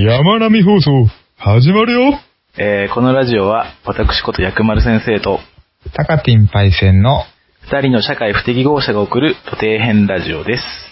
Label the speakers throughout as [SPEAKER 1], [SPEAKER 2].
[SPEAKER 1] 山並放送、始まるよ
[SPEAKER 2] えーこのラジオは、私こと薬丸先生と、
[SPEAKER 1] タカティンパイセンの、
[SPEAKER 2] 二人の社会不適合者が送る土底編ラジオです。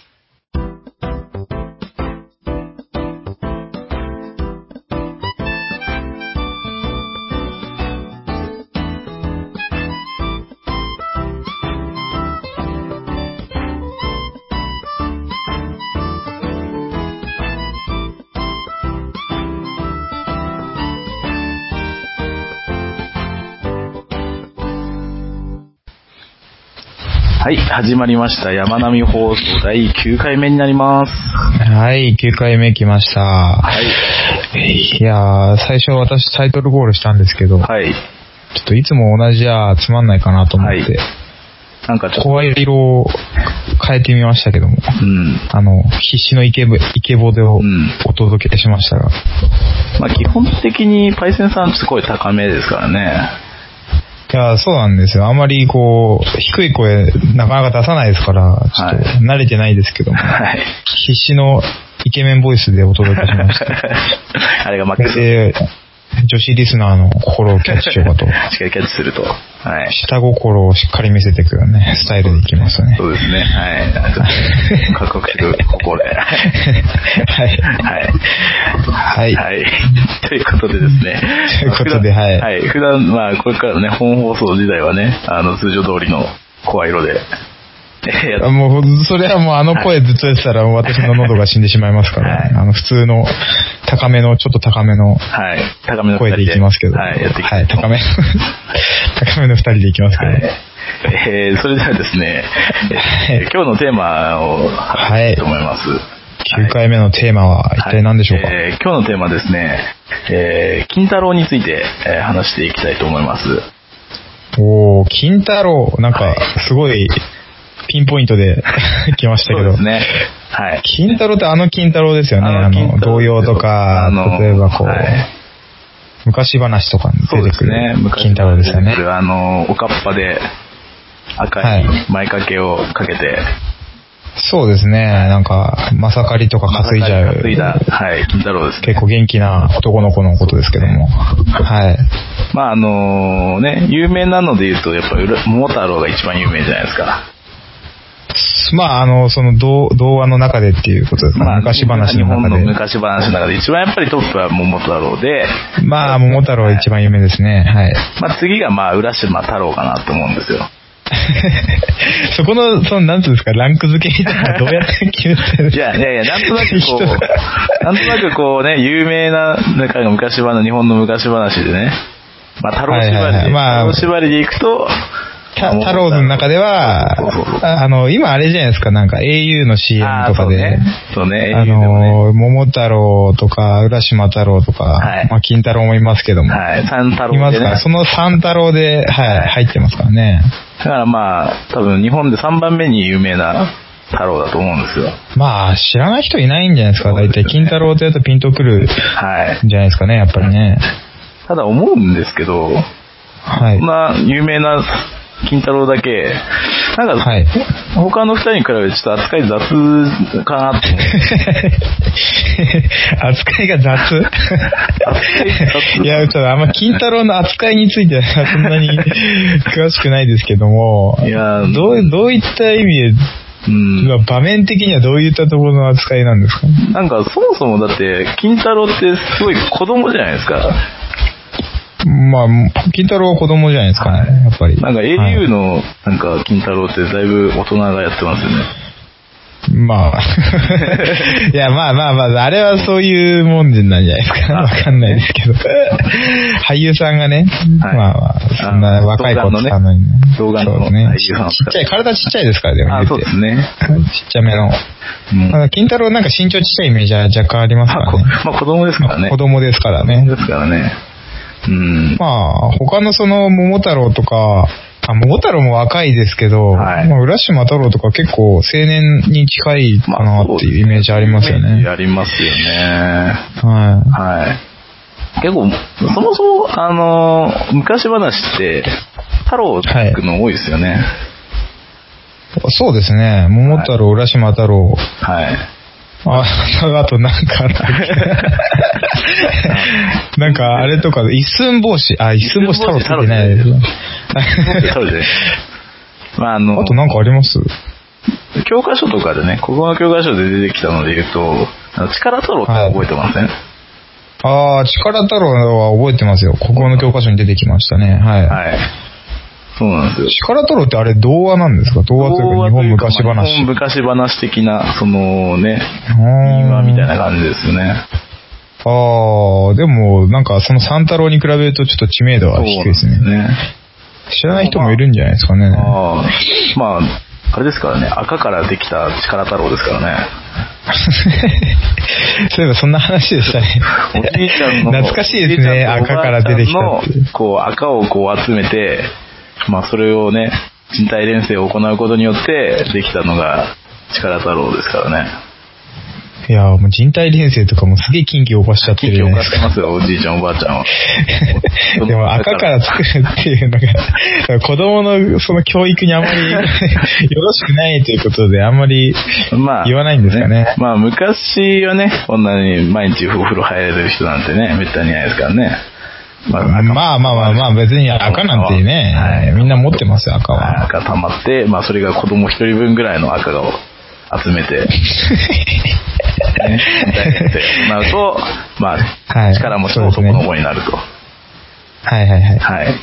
[SPEAKER 2] はい、始まりました。山並放送第9回目になります。
[SPEAKER 1] はい、9回目来ました。
[SPEAKER 2] はい。
[SPEAKER 1] いやー、最初私タイトルゴールしたんですけど、
[SPEAKER 2] はい。
[SPEAKER 1] ちょっといつも同じじゃつまんないかなと思って、
[SPEAKER 2] はいなんかちょっと、
[SPEAKER 1] 声色を変えてみましたけども、
[SPEAKER 2] うん。
[SPEAKER 1] あの、必死のイケボ、イケボでを
[SPEAKER 2] うん
[SPEAKER 1] お届けしましたが、
[SPEAKER 2] まあ基本的にパイセンさんちょっと声高めですからね。
[SPEAKER 1] いやー、そうなんですよ。あんまりこう、低い声なかなか出さないですから、ちょっと慣れてないですけども、
[SPEAKER 2] はい。
[SPEAKER 1] 必死のイケメンボイスでお届けしました。
[SPEAKER 2] あれがマックス。
[SPEAKER 1] で、女子リスナーの心をキャッチしようかと。
[SPEAKER 2] しっかりキャッチすると。はい。
[SPEAKER 1] 下心をしっかり見せていくよね、スタイルでいきますね。
[SPEAKER 2] そうですね。はい。かっこよくする心で。
[SPEAKER 1] はい。
[SPEAKER 2] はい。
[SPEAKER 1] はい。
[SPEAKER 2] はい。ということでですね。
[SPEAKER 1] ということではい
[SPEAKER 2] はい。普段、まあ、これからね、本放送時代はね、あの、通常通りの声色で、えーやっ
[SPEAKER 1] もう、それはもうあの声ずっとやってたら私の喉が死んでしまいますから、ね、あの普通の高めの、ちょっと高めの
[SPEAKER 2] はい。高めの
[SPEAKER 1] 声でいきますけど。
[SPEAKER 2] はい。やっていきた
[SPEAKER 1] はいい、高め。高めの二人でいきますけど。
[SPEAKER 2] はい。えー、それではですね、えー今日のテーマを発表したいと思います。
[SPEAKER 1] 9回目のテーマは一体何でしょうか、
[SPEAKER 2] はいえー今日のテーマはですね、えー、金太郎について、えー話していきたいと思います。
[SPEAKER 1] おー、金太郎。なんか
[SPEAKER 2] はい、
[SPEAKER 1] すごい、ピンポイントで 来ましたけど。
[SPEAKER 2] そうですね。はい。
[SPEAKER 1] 金太郎ってあの金太郎ですよね。あの、童謡とか
[SPEAKER 2] あの、
[SPEAKER 1] 例えばこう、
[SPEAKER 2] はい
[SPEAKER 1] 昔話とかに出てく。る金太郎ですよね
[SPEAKER 2] あの、おかっぱで赤
[SPEAKER 1] はいい
[SPEAKER 2] 前掛けをかけて、
[SPEAKER 1] そうですね。なんか、まさかりとか担いじゃう。
[SPEAKER 2] 担いだ、はい、金太郎ですね。
[SPEAKER 1] 結構元気な男の子のことですけども。はい。
[SPEAKER 2] まああのね、有名なので言うと、やっぱり桃太郎が一番有名じゃないですか。
[SPEAKER 1] まあ、あの、その童童話の中でっていうことですか、昔話の中
[SPEAKER 2] 日本の
[SPEAKER 1] で。
[SPEAKER 2] 昔話の中で一番やっぱりトップは桃太郎で、
[SPEAKER 1] まあ、桃太郎一番有名ですね。はい。
[SPEAKER 2] まあ次がまあ浦島太郎かなと思うんですよ。
[SPEAKER 1] そこの、その、なんつうんですか、ランク付けみたいなのどうやって決めてるんですか？
[SPEAKER 2] いやいやいや、なんとなくこ
[SPEAKER 1] 人
[SPEAKER 2] う、なんとなくこうね、有名な、なんか昔話、日本の昔話でね、まあ太郎縛りで、
[SPEAKER 1] はいはいはいまあ
[SPEAKER 2] 太郎縛りでいくと、
[SPEAKER 1] た太郎の中ではああの、今あれじゃないですか、なんか au の CM とかで、
[SPEAKER 2] そうね。
[SPEAKER 1] あの、桃太郎とか、浦島太郎とか、
[SPEAKER 2] はい
[SPEAKER 1] まあ、金太郎もいますけども、
[SPEAKER 2] はい。三太郎。
[SPEAKER 1] いますから、その三太郎で、はい、入ってますからね。
[SPEAKER 2] だからまあ、多分日本で3番目に有名な太郎だと思うんですよ。
[SPEAKER 1] まあ、知らない人いないんじゃないですか、大体。金太郎ってやったらピンとくる
[SPEAKER 2] はい。
[SPEAKER 1] んじゃないですかね、やっぱりね。
[SPEAKER 2] ただ思うんですけど、
[SPEAKER 1] はい
[SPEAKER 2] そん。な有名な金太郎だけ、なんか、
[SPEAKER 1] はい。
[SPEAKER 2] 他の二人に比べてちょっと扱い雑かなって。
[SPEAKER 1] 扱いが雑？いや、ちょっとあんま金太郎の扱いについてはそんなに 詳しくないですけども、
[SPEAKER 2] いやー
[SPEAKER 1] どう、どういった意味で、
[SPEAKER 2] うん。
[SPEAKER 1] まあ場面的にはどういったところの扱いなんですか
[SPEAKER 2] なんかそもそもだって、金太郎ってすごい子供じゃないですか。
[SPEAKER 1] まあ、金太郎は子供じゃないですかね、やっぱり。
[SPEAKER 2] なんか
[SPEAKER 1] はい
[SPEAKER 2] au のなんか金太郎ってだいぶ大人がやってますよね。
[SPEAKER 1] まあ。いや、まあまあまあ、あれはそういうもんなんじゃないですか。
[SPEAKER 2] あ
[SPEAKER 1] わかんないですけど。俳優さんがね、
[SPEAKER 2] はい
[SPEAKER 1] まあまあ、そんな
[SPEAKER 2] あ
[SPEAKER 1] 若い子使うのにね。
[SPEAKER 2] 童顔のね
[SPEAKER 1] そうねちっちゃい、体ちっちゃいですから、でも
[SPEAKER 2] あ、そうですね。
[SPEAKER 1] ちっちゃめの。
[SPEAKER 2] うん
[SPEAKER 1] まあ金太郎なんか身長ちっちゃいイメージは若干ありますからね。
[SPEAKER 2] まあ子供ですからね。
[SPEAKER 1] 子供ですからね。
[SPEAKER 2] ですからね。うん。
[SPEAKER 1] まあ、他のその桃太郎とか、あ、桃太郎も若いですけど、
[SPEAKER 2] はい
[SPEAKER 1] まあ、浦島太郎とか結構青年に近いかなっていうイメージありますよね。
[SPEAKER 2] イメージありますよね。
[SPEAKER 1] は
[SPEAKER 2] はい。結構、そもそも、あの、昔話って、太郎を聞くの多いですよね。
[SPEAKER 1] い。そうですね。桃太郎、浦島太郎。
[SPEAKER 2] はい。
[SPEAKER 1] あ、あとなんかあったっけ？なんか、あれとか、一寸法師、あ、一寸法師太郎ついてないです。
[SPEAKER 2] まあ、あの、
[SPEAKER 1] あとなんかあります？
[SPEAKER 2] 教科書とかでね、国語の教科書で出てきたので言うと、力太郎って覚えてません、はい、
[SPEAKER 1] ああ、力太郎は覚えてますよ。国語の教科書に出てきましたね。はい。はい。
[SPEAKER 2] そうなんですよ。
[SPEAKER 1] 力太郎ってあれ童話なんですか？童話というか日本昔話。
[SPEAKER 2] 日本昔話的な、そのね、民話みたいな感じですよね。
[SPEAKER 1] ああ、でもなんかその三太郎に比べるとちょっと知名度は低いですね。ね知らない人もいるんじゃないですかね。あ
[SPEAKER 2] まあ、あれですからね、赤からできた力太郎ですからね。
[SPEAKER 1] そういえばそんな話でしたね。
[SPEAKER 2] おじいちゃんの。
[SPEAKER 1] 懐かしいですね、赤から出てきた
[SPEAKER 2] こう、赤をこう集めて、まあそれをね、人体錬成を行うことによってできたのが力太郎ですからね。
[SPEAKER 1] いやもう人体錬成とかもすげえ近畿を犯しちゃってる
[SPEAKER 2] じゃないですか。近畿を犯してますよ、おじいちゃんおばあちゃんは。
[SPEAKER 1] でも赤から作るっていうのが、子供のその教育にあんまり よろしくないということで、あんまり言わないんですかね。
[SPEAKER 2] まあ、ね、まあ、昔はね、こんなに毎日お風呂入れる人なんてね、めったにないですからね。
[SPEAKER 1] まあ、まあまあまあまあ、別に赤なんてね、はい、みんな持ってますよ、赤は。
[SPEAKER 2] 赤溜まって、まあそれが子供一人分ぐらいの赤を集めて、ね、なると、まあ、はい、力持ちの男の子になると。
[SPEAKER 1] はいはいはい。
[SPEAKER 2] はい。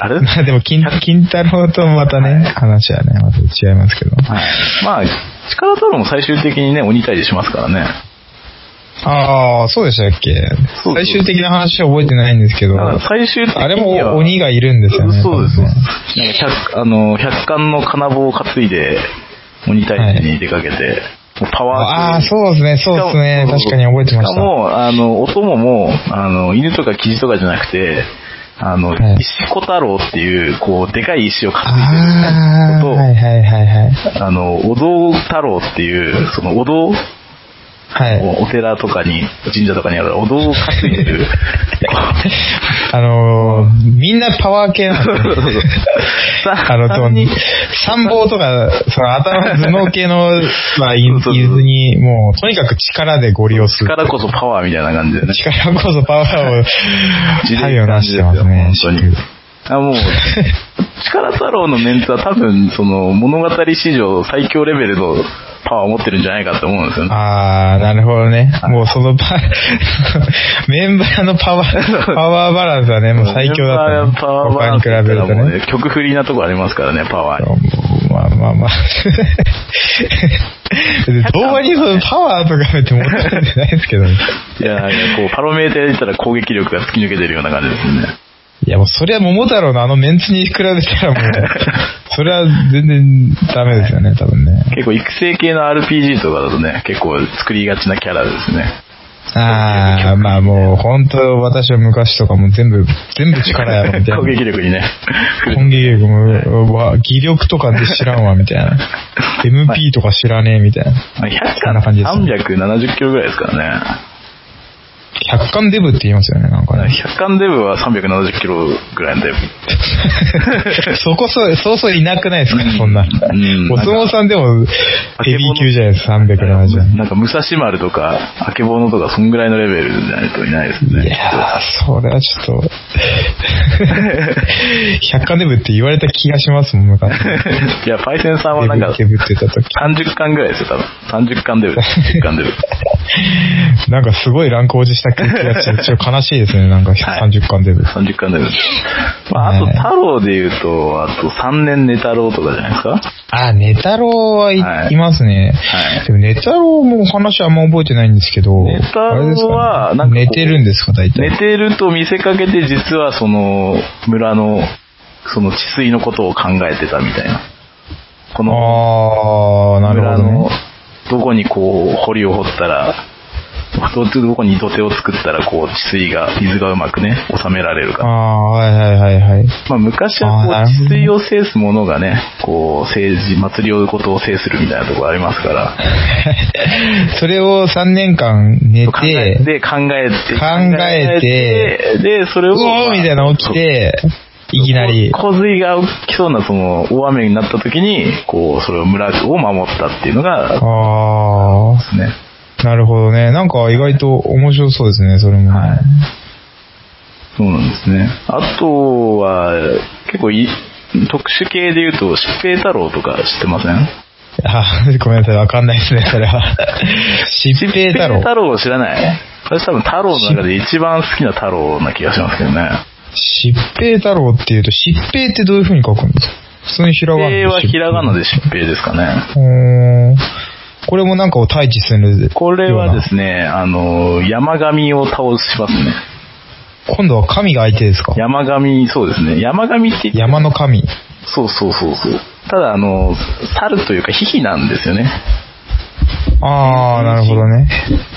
[SPEAKER 2] あれ？
[SPEAKER 1] まあでも金、金太郎とまたね、話はね、また違いますけど。はい。
[SPEAKER 2] まあ、力太郎も最終的にね、鬼退治しますからね。
[SPEAKER 1] ああ、そうでしたっけ？最終的な話は覚えてないんですけど。
[SPEAKER 2] 最終的
[SPEAKER 1] にあれも鬼がいるんですよね。
[SPEAKER 2] そうです、そうです。なんか百、あの、百貫の金棒を担いで、鬼退治に出かけて、はいパワー
[SPEAKER 1] ああ、そうですね、そうですね。確かに覚えてました。しか
[SPEAKER 2] も、あの、お供も、あの、犬とかキジとかじゃなくて、あの、はい、石子太郎っていう、こう、でかい石を担いでること
[SPEAKER 1] はいはいはいはい。
[SPEAKER 2] あの、お堂太郎っていう、そのお堂はい、お寺とかに、神社とかにあるお堂を担いでる。
[SPEAKER 1] あのー、みんなパワー系なんですよ、ね。あの、参謀とか、その頭頭脳系の、まあ、言ずに、もう、とにかく力でご利用する。
[SPEAKER 2] 力こそパワーみたいな感じでね。
[SPEAKER 1] 力こそパワーを、太陽なしてますね。本当に。
[SPEAKER 2] あ、もう、力太郎のメンツは多分、その、物語史上最強レベルのパワーを持ってるんじゃないかと思うんですよね。
[SPEAKER 1] あー、なるほどね。もうそのパ、メンバーのパワー、パワーバランスはね、もう最強だった、ね。パワーバランス他に比べるとね。
[SPEAKER 2] 曲振りなとこありますからね、パワーに。
[SPEAKER 1] まあまあまあ。動画にそのパワーとかって持ってるんじゃないですけどね。
[SPEAKER 2] いや、こう、パロメーターで言ったら攻撃力が突き抜けてるような感じですね。
[SPEAKER 1] いやもうそれは桃太郎のあのメンツに比べたらもう、それは全然ダメですよね、多分ね。
[SPEAKER 2] 結構育成系の RPG とかだとね、結構作りがちなキャラですね。
[SPEAKER 1] ああ、まあもう本当私は昔とかも全部、全部力やろみたいな。
[SPEAKER 2] 攻撃力にね。
[SPEAKER 1] 攻撃力も、わ、技力とかで知らんわみたいな。MP とか知らねえみたいな。
[SPEAKER 2] そんな感じです、ね。370キロぐらいですからね。
[SPEAKER 1] 百貫デブって言いますよね、なんかね。
[SPEAKER 2] 百貫デブは370キロぐらいのデブ。
[SPEAKER 1] そこそ、そうそういなくないですか、そんな。うん。お相撲さんでもヘビー級じゃないですか、370。
[SPEAKER 2] なんか武蔵丸とか、あけぼのとか、そんぐらいのレベルじゃないといないですね。
[SPEAKER 1] いやー、それはちょっと、百貫デブって言われた気がしますもん、昔。
[SPEAKER 2] いや、パイセンさんはなんか、
[SPEAKER 1] デブって言った時。
[SPEAKER 2] 30巻ぐらいですよ、多分。30巻デブ。30巻デブ。
[SPEAKER 1] なんかすごいランク落ちした気がして、ちょっと悲しいですね、なんか30巻デブ。
[SPEAKER 2] 30巻デブ。まあ、あと、太郎で言うと、あと3年寝太郎とかじゃないですか？
[SPEAKER 1] あ、寝太郎はい、はい、いますね。はい。でも寝太郎も話あんま覚えてないんですけど、
[SPEAKER 2] 寝太郎は、
[SPEAKER 1] なんか、寝てるんですか、大
[SPEAKER 2] 体。寝てると見せかけて、実はその、村の、その治水のことを考えてたみたいな。
[SPEAKER 1] この、ああ、なるほど、ね、
[SPEAKER 2] どこにこう、堀を掘ったら、どこに土手を作ったら、こう、治水が、水がうまくね、収められるか。
[SPEAKER 1] ああ、はいはいはいはい。
[SPEAKER 2] まあ、昔はこう、治水を制すものがね、こう、政治、祭りをことを制するみたいなところありますから。
[SPEAKER 1] それを3年間寝て、
[SPEAKER 2] で、考えて、
[SPEAKER 1] 考えて、
[SPEAKER 2] で、それを、う
[SPEAKER 1] おみたいな起きて、いきなり。
[SPEAKER 2] 洪水が起きそうな、その、大雨になった時に、こう、それを村を守ったっていうのが、
[SPEAKER 1] ああ。
[SPEAKER 2] ですね。
[SPEAKER 1] なるほどね。なんか意外と面白そうですね、それも。はい。
[SPEAKER 2] そうなんですね。あとは、結構い、特殊系で言うと、疾平太郎とか知ってません？
[SPEAKER 1] あ、ごめんなさい、わかんないですね、それは。疾平太郎。疾
[SPEAKER 2] 平太郎を知らない？私多分太郎の中で一番好きな太郎な気がしますけどね。
[SPEAKER 1] 疾平太郎っていうと、疾平ってどういう風に書くんですか？普通にひらがな
[SPEAKER 2] で。疾平はひらがなで疾平ですか
[SPEAKER 1] ね。これもなんかを退治する
[SPEAKER 2] これはですね、あの、山神を倒しますね。
[SPEAKER 1] 今度は神が相手ですか？
[SPEAKER 2] 山神、そうですね。山神って言って
[SPEAKER 1] 山の神。
[SPEAKER 2] そうそうそうそう。ただ、あの、猿というか、ヒヒなんですよね。
[SPEAKER 1] ああ、なるほどね。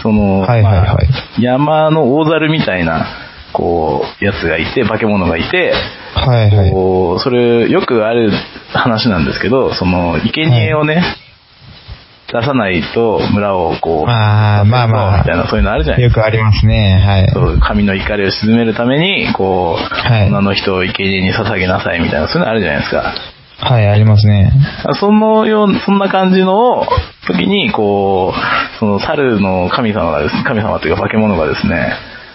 [SPEAKER 2] その、はいはいはい。まあ、山の大猿みたいな、こう、やつがいて、化け物がいて、
[SPEAKER 1] はいはい。
[SPEAKER 2] こう、それ、よくある話なんですけど、その、生贄をね、はい出さないと村をこう、
[SPEAKER 1] ああ、まあまあ、
[SPEAKER 2] みたいなそういうのあるじゃない
[SPEAKER 1] ですか。よくありますね、はい。
[SPEAKER 2] そう、神の怒りを鎮めるために、こう、はい、女の人を生贄に捧げなさいみたいな、そういうのあるじゃないですか。
[SPEAKER 1] はい、ありますね。
[SPEAKER 2] そのよう、そんな感じの時に、こう、その猿の神様がですね、神様というか化け物がですね、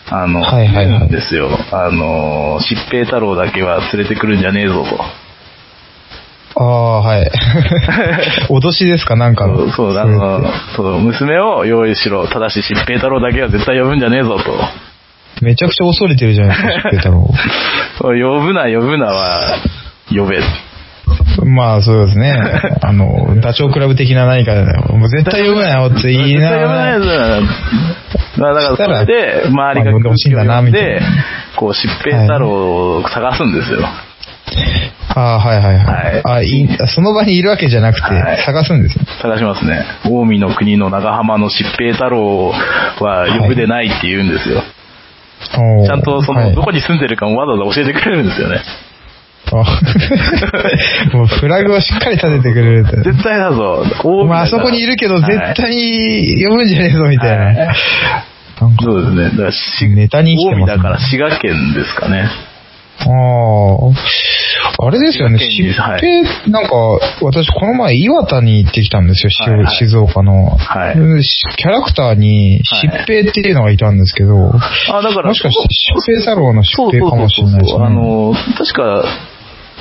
[SPEAKER 2] あの、はいはいはい、ですよ。あの、疾平太郎だけは連れてくるんじゃねえぞと。
[SPEAKER 1] ああ、はい。脅しですかなんか
[SPEAKER 2] そう、そう、あの、そう、娘を用意しろ。ただし、疾平太郎だけは絶対呼ぶんじゃねえぞと。
[SPEAKER 1] めちゃくちゃ恐れてるじゃないですか、疾平太郎。
[SPEAKER 2] 呼ぶな、呼ぶなは、呼べ。
[SPEAKER 1] まあそうですね。あの、ダチョウ倶楽部的な何か、もう絶対読むなよって言いながら。絶対読むなよ
[SPEAKER 2] まあだからそれで、周りが空気を読んで、こう、疾平太郎を探すんですよ。
[SPEAKER 1] ああ、はいはいはい。はい、あいその場にいるわけじゃなくて、探すんですね、
[SPEAKER 2] 探しますね。近江の国の長浜の疾平太郎は呼ぶでないって言うんですよ。はい、ちゃんとその、どこに住んでるかもわざわざ教えてくれるんですよね。
[SPEAKER 1] もうフラグをしっかり立ててくれる
[SPEAKER 2] 絶対だぞ。
[SPEAKER 1] まあ、あそこにいるけど、絶対に読むんじゃねえぞ、みたいな。はい、
[SPEAKER 2] そうですね。だからし、
[SPEAKER 1] ネタに来てます、
[SPEAKER 2] ね、だから滋賀県ですかね。
[SPEAKER 1] ああ。あれですよね、疾平、はい、なんか、私この前岩田に行ってきたんですよ、はいはい、静岡の。はい。キャラクターに疾平っていうのがいたんですけど、はい、あ、だから、もしかして疾平太郎の疾平かもしれないですね。
[SPEAKER 2] あの、確か、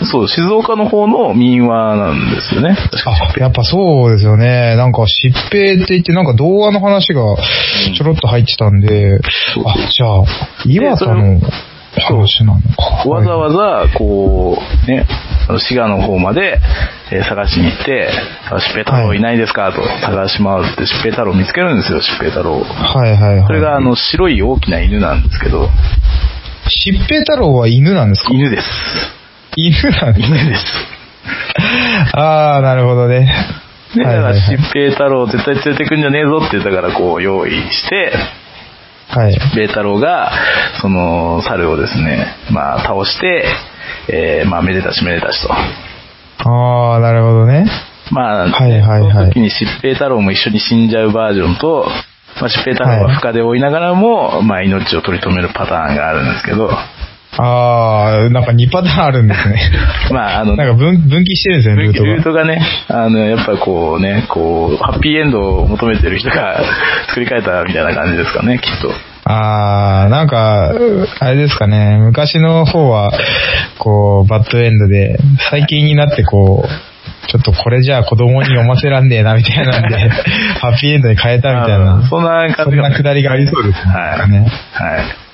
[SPEAKER 2] そう、静岡の方の民話なんですよね。
[SPEAKER 1] あ、やっぱそうですよね。なんか疾平って言って、なんか童話の話がちょろっと入ってたんで、うん、あ、じゃあ、岩田の、話なのか。
[SPEAKER 2] わざわざ、こう、ね、滋賀の方まで、えー、探しに行って、疾平太郎いないですかと探し回って、疾平太郎見つけるんですよ、疾平太郎。
[SPEAKER 1] はいはいはい。
[SPEAKER 2] それが、あの、白い大きな犬なんですけど。
[SPEAKER 1] 疾平太郎は犬なんですか
[SPEAKER 2] 犬です。
[SPEAKER 1] 犬なんです
[SPEAKER 2] 犬です。
[SPEAKER 1] ああ、なるほどね。
[SPEAKER 2] ね、だから、疾平太郎絶対連れてくんじゃねえぞって言ったから、こう、用意して、はい。ベー太郎が、その、猿をですね、まあ、倒して、えー、まあ、めでたしめでたしと。
[SPEAKER 1] ああ、なるほどね。
[SPEAKER 2] まあ、はいはいはい。その時に疾平太郎も一緒に死んじゃうバージョンと、まあ、疾平太郎は負荷で追いながらも、はい、まあ、命を取り留めるパターンがあるんですけど、
[SPEAKER 1] ああ、なんか2パターンあるんですね。まあ、あの、なんか分分岐してるんですよね、ルートが。
[SPEAKER 2] ルートがね、あの、やっぱこうね、こう、ハッピーエンドを求めてる人が 作り変えたみたいな感じですかね、きっと。
[SPEAKER 1] ああ、なんか、あれですかね、昔の方は、こう、バッドエンドで、最近になってこう、ちょっとこれじゃあ子供に読ませらんねえなみたいなんで、ハッピーエンドに変えたみたいな。
[SPEAKER 2] そんな感じ、
[SPEAKER 1] そんなくだりがありそうですね。はい。はい。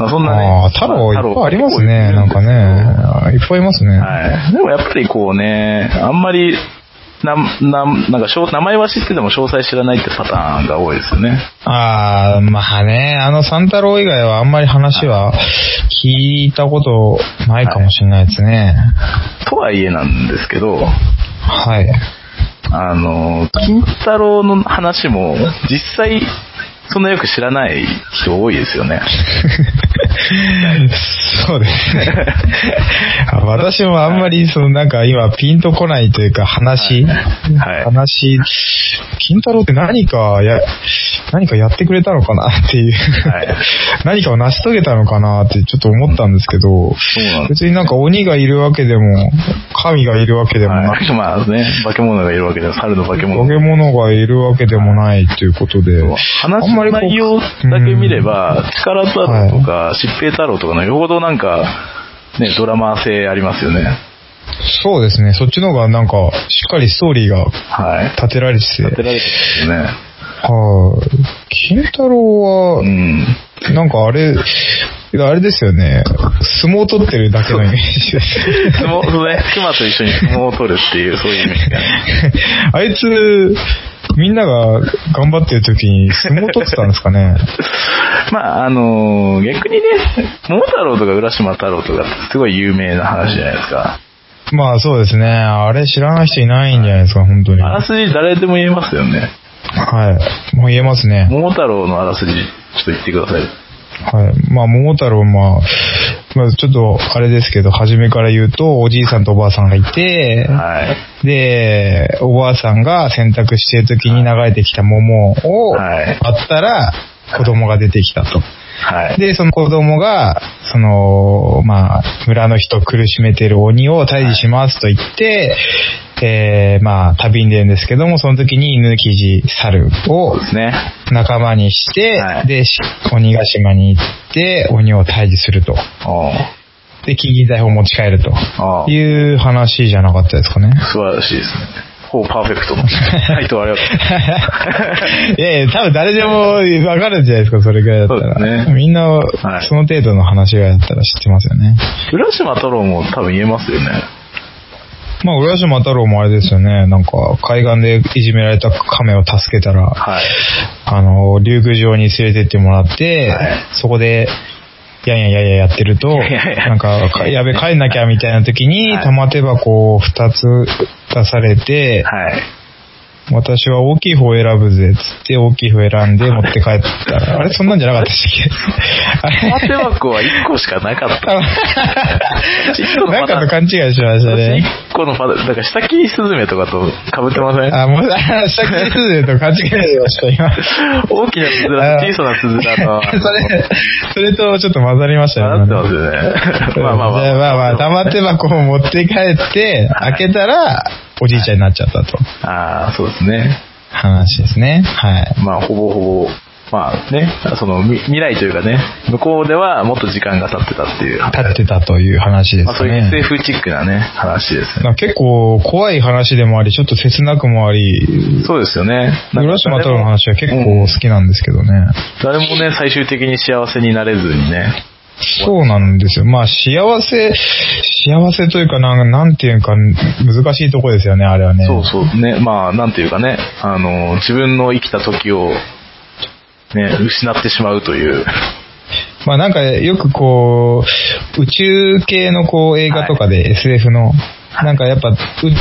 [SPEAKER 2] まあ、そんなね。
[SPEAKER 1] ああ、太郎いっぱいありますね。なんかね。いっぱいいますね。
[SPEAKER 2] はい。でもやっぱりこうね、あんまり、な、な、なんか、名前は知ってても詳細知らないってパターンが多いですよね。
[SPEAKER 1] ああ、まあね、あの三太郎以外はあんまり話は聞いたことないかもしれないですね。
[SPEAKER 2] はい、とはいえなんですけど、
[SPEAKER 1] はい。
[SPEAKER 2] あの、金太郎の話も、実際、そんなよく知らない人多いですよね。
[SPEAKER 1] そうですね。私もあんまり、そのなんか今ピンとこないというか話、はい、話、金太郎って何かや、何かやってくれたのかなっていうはい、何かを成し遂げたのかなってちょっと思ったんですけど、別になんか鬼がいるわけでも、神がいるわけでもな
[SPEAKER 2] い。はい、まあね、化け物がいるわけでも、猿の化け物。
[SPEAKER 1] 化け物がいるわけでもないっていうことで。
[SPEAKER 2] 話の内容だけ見れば、力太郎とか、疾病太郎とかのよほどなんか、ね、ドラマ性ありますよね。
[SPEAKER 1] そうですね。そっちの方がなんか、しっかりストーリーが立てられてて。
[SPEAKER 2] 立てられてますよね。
[SPEAKER 1] はい、金太郎は、うん、なんかあれ、あれですよね。相撲を取ってるだけのイメージです。
[SPEAKER 2] 相撲、ね。熊と一緒に相撲を取るっていう、そういうイメージがね。
[SPEAKER 1] あいつ、みんなが頑張ってる時に相撲取ってたんですかね。
[SPEAKER 2] まあ、あのー、逆にね、桃太郎とか浦島太郎とかすごい有名な話じゃないですか。
[SPEAKER 1] まあそうですね。あれ知らない人いないんじゃないですか、本当に。
[SPEAKER 2] あらすじ誰でも言えますよね。
[SPEAKER 1] はい。もう言えますね。
[SPEAKER 2] 桃太郎のあらすじ、ちょっと言ってください。
[SPEAKER 1] はい。まあ、桃太郎、まあ、まあ、ちょっと、あれですけど、初めから言うと、おじいさんとおばあさんがいて、はい。で、おばあさんが洗濯してる時に流れてきた桃を、はい。あったら、子供が出てきたと。はい。で、その子供が、その、まあ、村の人を苦しめてる鬼を退治しますと言って、えー、まあ、旅に出るんですけども、その時に犬キジ、猿を仲間にして、はい、で、鬼ヶ島に行って、鬼を退治すると。で、金銀財宝を持ち帰るという話じゃなかったですかね。
[SPEAKER 2] 素晴らしいですね。ほぼパーフェクトの回答ありがとう。いや
[SPEAKER 1] いや、多分誰でもわかるんじゃないですか、それぐらいだったら。ね、みんな、その程度の話がやったら知ってますよね。
[SPEAKER 2] 浦島太郎も多分言えますよね。
[SPEAKER 1] まあ、浦島太郎もあれですよね。なんか、海岸でいじめられた亀を助けたら、はい、あの、竜宮城に連れてってもらって、はい、そこで、やんややややってると、なんか、やべ、帰んなきゃみたいな時に、玉手箱を二つ出されて、はい私は大きい方を選ぶぜ、つって大きい方選んで持って帰ったら、あれそんなんじゃなかったっけ？
[SPEAKER 2] あれ縦箱は1個しかなかった。
[SPEAKER 1] なんかと勘違いしましたね。
[SPEAKER 2] 1個のパターン、なんか下切りスズメとかと被ってません？
[SPEAKER 1] あ、もう、下切りスズメと勘違いしました、今。
[SPEAKER 2] 大きなスズラ、小さなスズラと。
[SPEAKER 1] それ、それとちょっと混ざりました
[SPEAKER 2] ね。混ざってますよね。
[SPEAKER 1] まあまあまあ。まあまあ、玉手箱を持って帰って、開けたら、おじいちゃんになっちゃったと。
[SPEAKER 2] ああ、そうですね。
[SPEAKER 1] 話ですね。はい。
[SPEAKER 2] まあ、ほぼほぼ、まあね、その未来というかね、向こうではもっと時間が経ってたっていう。
[SPEAKER 1] 経ってたという話ですね。まあ、
[SPEAKER 2] そういう SF チックなね、話ですね。
[SPEAKER 1] 結構怖い話でもあり、ちょっと切なくもあり。
[SPEAKER 2] そうですよね。
[SPEAKER 1] 浦島太郎の話は結構好きなんですけどね、うん。
[SPEAKER 2] 誰もね、最終的に幸せになれずにね、
[SPEAKER 1] そうなんですよ。まあ、幸せ、幸せというかな、なんていうか、難しいとこですよね、あれはね。
[SPEAKER 2] そうそう。ね、まあ、なんていうかね、あの、自分の生きた時を、ね、失ってしまうという。
[SPEAKER 1] まあなんかよくこう、宇宙系のこう映画とかで SF の、なんかやっぱ宇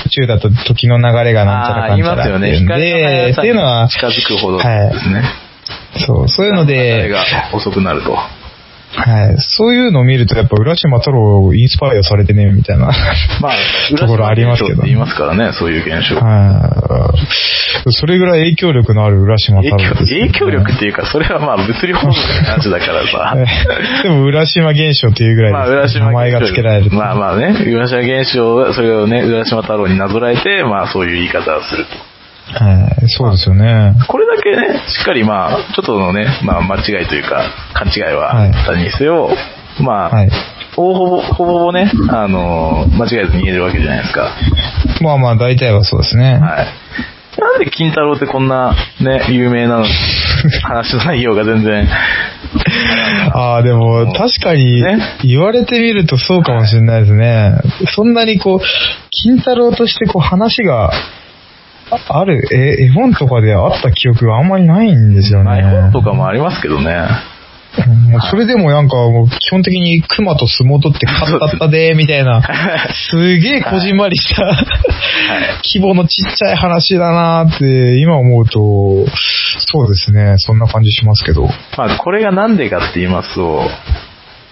[SPEAKER 1] 宙だと時の流れがなんちゃらかんちゃらっていうんで、っていうのは、
[SPEAKER 2] 近づくほどですね。はい、
[SPEAKER 1] そう、そういうので、
[SPEAKER 2] が遅くなると。
[SPEAKER 1] はい。そういうのを見ると、やっぱ浦島太郎インスパイアされてね、みたいな。まあ、ところありますけど。
[SPEAKER 2] 言いますからね、そういう現象。
[SPEAKER 1] はい。それぐらい影響力のある浦島太郎、
[SPEAKER 2] ね、影響力っていうか、それはまあ物理法則の話だからさ。
[SPEAKER 1] でも浦島現象っていうぐらいまあ、浦島名前が付けられる。
[SPEAKER 2] まあまあね、浦島現象、それをね、浦島太郎になぞらえて、まあそういう言い方をすると。
[SPEAKER 1] はい、そうですよね。
[SPEAKER 2] これだけね、しっかりまあ、ちょっとのね、まあ間違いというか、勘違いはあったにせよ、はい、まあ、はい、ほぼほぼね、あの、間違えずに言えるわけじゃないですか。
[SPEAKER 1] まあまあ、大体はそうですね。はい。
[SPEAKER 2] なんで金太郎ってこんなね、有名なの？に、話の内容が全然。
[SPEAKER 1] ああ、でも確かに言われてみるとそうかもしれないですね。そんなにこう、金太郎としてこう話がある、え、絵本とかであった記憶があんまりないんですよね。
[SPEAKER 2] 絵本とかもありますけどね。
[SPEAKER 1] もうそれでもなんかもう基本的に熊と相撲取って勝ったったで、みたいな、すげえこじんまりした規模のちっちゃい話だなって今思うと、そうですね、そんな感じしますけど。
[SPEAKER 2] まあこれがなんでかって言いますと、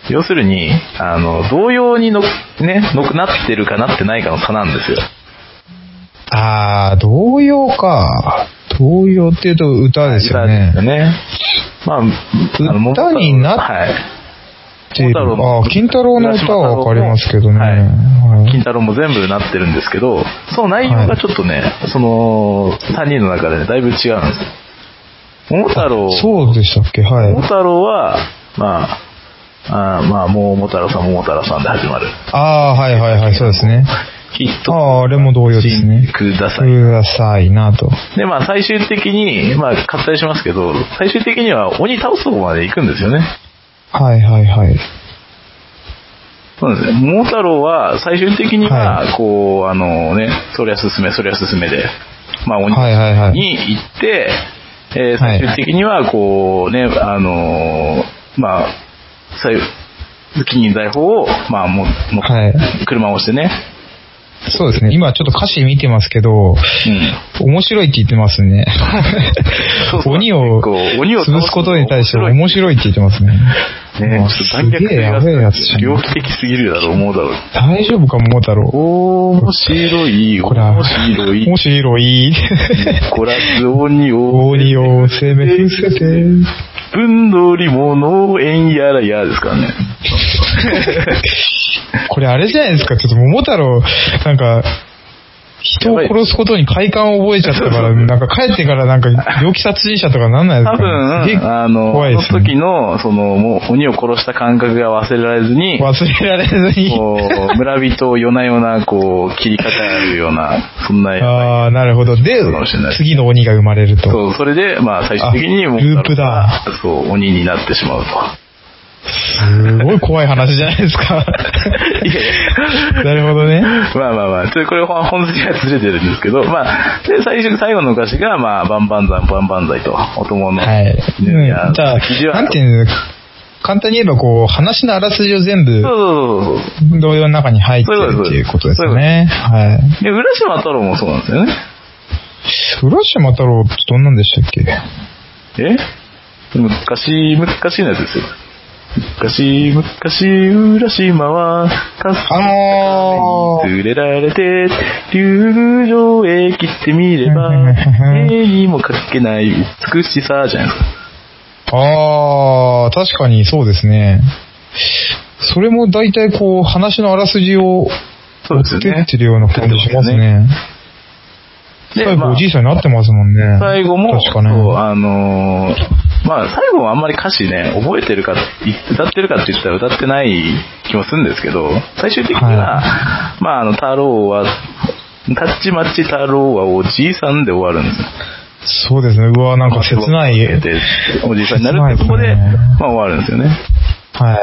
[SPEAKER 2] 要するに、あの、同様にの、ね、のなってるかなってないかの差なんですよ。
[SPEAKER 1] あー、童謡か。童謡っていうと歌ですよね。
[SPEAKER 2] 歌ですよね。まあ、
[SPEAKER 1] 歌になってる。ああ、金太郎の歌はわかりますけどね。
[SPEAKER 2] はい。金太郎も全部なってるんですけど、その内容がちょっとね、はい、その、3人の中でね、だいぶ違うんですよ。桃太郎。
[SPEAKER 1] そうでしたっけ？はい。
[SPEAKER 2] 桃太郎は、まあ、あまあ、もう桃太郎さん、桃太郎さんで始まる。
[SPEAKER 1] ああ、はいはいはい、そうですね。
[SPEAKER 2] きっと。
[SPEAKER 1] ああ、あれも同様ですね。
[SPEAKER 2] ください。
[SPEAKER 1] くださいなと。
[SPEAKER 2] で、まあ最終的に、まあ割愛しますけど、最終的には鬼倒すとこまで行くんですよね。
[SPEAKER 1] はいはいはい。
[SPEAKER 2] そうですね。桃太郎は最終的には、こう、はい、あのね、そりゃ進め、そりゃ進めで、まあ鬼に行って、えー、最終的にはこうね、あのまあ、金銀財宝を、まあ、も、も、はい、車を押してね、
[SPEAKER 1] そうですね。今ちょっと歌詞見てますけど、うん、面白いって言ってますね。鬼を潰すことに対して面白いって言ってますね。
[SPEAKER 2] ねちょっと弾
[SPEAKER 1] 逆性が
[SPEAKER 2] 猟奇的すぎるだろう、思うだろう。
[SPEAKER 1] 大丈夫か、思うだろう。
[SPEAKER 2] 面白い、面白い。
[SPEAKER 1] 面白い。
[SPEAKER 2] こらず鬼
[SPEAKER 1] を。鬼を攻め伏せて。
[SPEAKER 2] 分取り物縁やらやですからね。
[SPEAKER 1] これあれじゃないですか、ちょっと桃太郎、なんか、人を殺すことに快感を覚えちゃったから、なんか帰ってからなんか猟奇殺人者とかなんないですか、
[SPEAKER 2] 多分、あの、怖いです、ね、その時の、その、もう鬼を殺した感覚が忘れられずに、
[SPEAKER 1] 忘れられずに、
[SPEAKER 2] こう、村人を夜な夜な、こう、切りかかるような、そんな、
[SPEAKER 1] ああ、なるほど。で、次の鬼が生まれると。
[SPEAKER 2] そう、それで、まあ最終的に
[SPEAKER 1] もう、ループだ。
[SPEAKER 2] そう、鬼になってしまうと。
[SPEAKER 1] すごい怖い話じゃないですか。いやいや。なるほどね。
[SPEAKER 2] まあまあまあ、これ本筋がずれてるんですけど、まあ、で、最初、最後の歌詞が、まあ、バンバンザン、バンバンザイと、お供の。
[SPEAKER 1] はい。うん、じゃあ、なんていうの？簡単に言えば、こう、話のあらすじを全部、
[SPEAKER 2] そうそう
[SPEAKER 1] そう。同様の中に入ってるっていうことですよね。はい。
[SPEAKER 2] で、浦島太郎もそうなんですよね。
[SPEAKER 1] 浦島太郎ってどんなんでしたっけ？
[SPEAKER 2] え？昔、昔のやつですよ。昔、昔、浦島は、かすかに連れられて、流上へ来てみれば、絵にもかけない美しさじゃないですか。
[SPEAKER 1] ああ、確かにそうですね。それも大体こう、話のあらすじを、追ってってるような感じしますね。最後おじいさんになってますもんね。
[SPEAKER 2] 最後も、確かね、あのーまあ、最後はあんまり歌詞ね、覚えてるか、歌ってるかって言ったら歌ってない気もするんですけど、最終的には、はい、まあ、あの、太郎は、タッチマッチ太郎はおじいさんで終わるんですよ。
[SPEAKER 1] そうですね。うわ、なんか切ない。
[SPEAKER 2] おじいさんになるってとこで、ね、まあ終わるんですよね。
[SPEAKER 1] はい。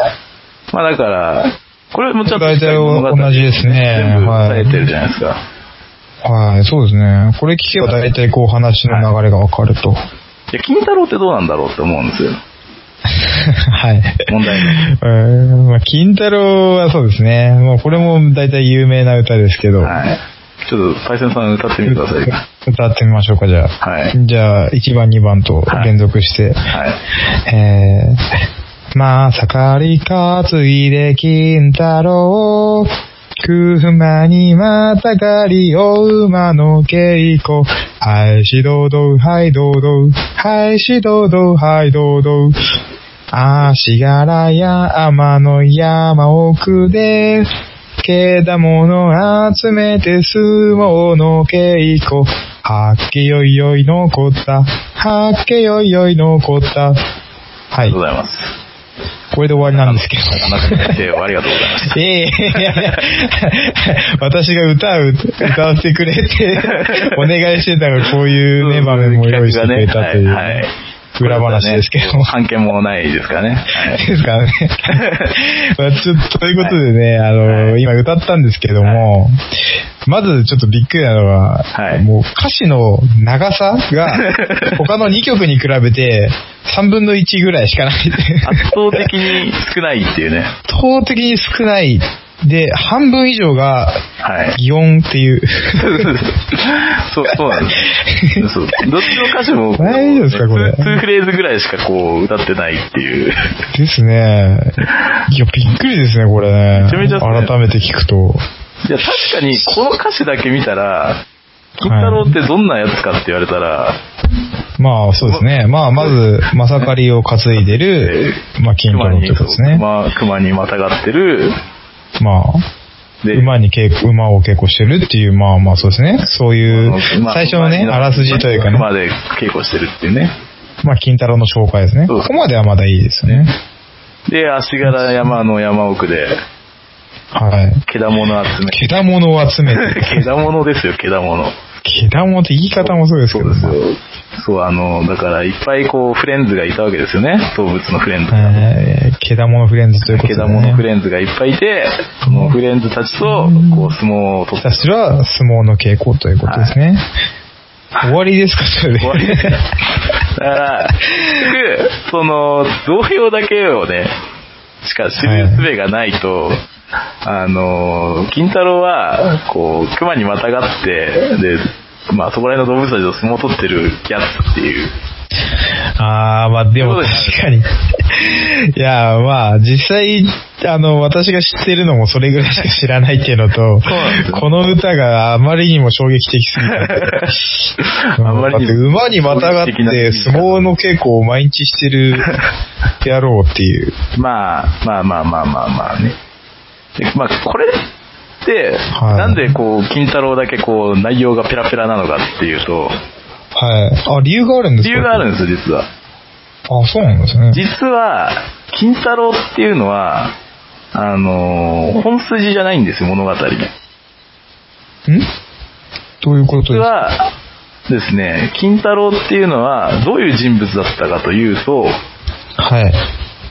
[SPEAKER 2] まあだから、これもちょっと
[SPEAKER 1] 大体同じですね。
[SPEAKER 2] 全部抑えてるじゃないですか。
[SPEAKER 1] はい、そうですね。これ聞けば大体こう話の流れがわかると。はい
[SPEAKER 2] や、金太郎ってどうなんだろうって思うんですよ。
[SPEAKER 1] はい。
[SPEAKER 2] 問題
[SPEAKER 1] うんまあ、金太郎はそうですね。もうこれも大体有名な歌ですけど。
[SPEAKER 2] はい。ちょっと、パイセンさん歌ってみてください。
[SPEAKER 1] 歌ってみましょうか、じゃ
[SPEAKER 2] あ。はい。
[SPEAKER 1] じゃあ、1番、2番と連続して。はい。はい、えー、まさかり担いで金太郎。熊にまたがりお馬の稽古。はいしどど、はいどど、はいしどど、はいどど。足柄や天の山奥で、けだもの集めて相撲の稽古。はっけよいよい残った。はっけよいよい残った。はい。
[SPEAKER 2] ありがとうございます。
[SPEAKER 1] これで終わりなんですけど。
[SPEAKER 2] ありがとうございました。え
[SPEAKER 1] え私が歌う、歌わせてくれって お願いしてたらこういうね、場面も用意してくれたという。はい。裏話ですけど
[SPEAKER 2] も。関係もないですからね。
[SPEAKER 1] ですからね。まあ、ちょっと、ということでね、あの、今歌ったんですけども、まずちょっとびっくりなのは、もう歌詞の長さが、他の2曲に比べて、3分の1ぐらいしかない。
[SPEAKER 2] 圧倒的に少ないっていうね。
[SPEAKER 1] 圧倒的に少ないで、半分以上が、擬音っていう。
[SPEAKER 2] そう、そうなんです。そう。どっちの歌詞も、
[SPEAKER 1] 大丈夫ですか、これ
[SPEAKER 2] ？2フレーズぐらいしかこう、歌ってないっていう。
[SPEAKER 1] ですね。いや、びっくりですね、これね。
[SPEAKER 2] めちゃめちゃ
[SPEAKER 1] 改めて聞くと。
[SPEAKER 2] いや、確かに、この歌詞だけ見たら、金太郎ってどんなやつかって言われたら、
[SPEAKER 1] まあ、そうですね。まあ、まず、まさかりを担いでる、まあ、金太郎ってことですね。
[SPEAKER 2] まあ、熊にまたがってる、
[SPEAKER 1] まあ、馬に稽古、馬を稽古してるっていう、まあまあそうですね。そういう、最初のね、あらすじというかね。
[SPEAKER 2] 馬で稽古してるっていうね。
[SPEAKER 1] まあ、金太郎の紹介ですね。ここまではまだいいですよね。
[SPEAKER 2] で、足柄山の山奥で、
[SPEAKER 1] はい。
[SPEAKER 2] けだもの集め。
[SPEAKER 1] けだものを集めて。
[SPEAKER 2] けだものですよ、けだもの。
[SPEAKER 1] けだもって言い方もそうですけど、
[SPEAKER 2] そうですよ。そう、あの、だからいっぱいこう、フレンズがいたわけですよね。動物のフレンズが。
[SPEAKER 1] えー、けだものフレンズということで、
[SPEAKER 2] ね。けだものフレンズがいっぱいいて、そのフレンズたちと、こう、相撲を取って。
[SPEAKER 1] たちは相撲の稽古ということですね。はい、終わりですか、それで。終わりです。だか
[SPEAKER 2] ら、結局、その、同様だけをね、しか知る術がないと、はいあの、金太郎は、こう、熊にまたがって、で、まあそこら辺の動物たちと相撲を取ってるやつっていう。
[SPEAKER 1] ああ、まあでも確かに。いや、まあ実際、あの、私が知ってるのもそれぐらいしか知らないっていうのと、この歌があまりにも衝撃的すぎた。あまりにも。馬にまたがって相撲の稽古を毎日してる野郎っていう。
[SPEAKER 2] まあ、まあまあまあまあまあね。まあ、これって、はい、なんでこう、金太郎だけこう、内容がペラペラなのかっていうと、
[SPEAKER 1] はい。あ、理由があるんですか？
[SPEAKER 2] 理由があるんです、実は。
[SPEAKER 1] あ、そうなんですね。
[SPEAKER 2] 実は、金太郎っていうのは、あの、本筋じゃないんですよ、物語ん？ど
[SPEAKER 1] ういうことですか？実
[SPEAKER 2] はですね、金太郎っていうのは、どういう人物だったかというと、
[SPEAKER 1] はい。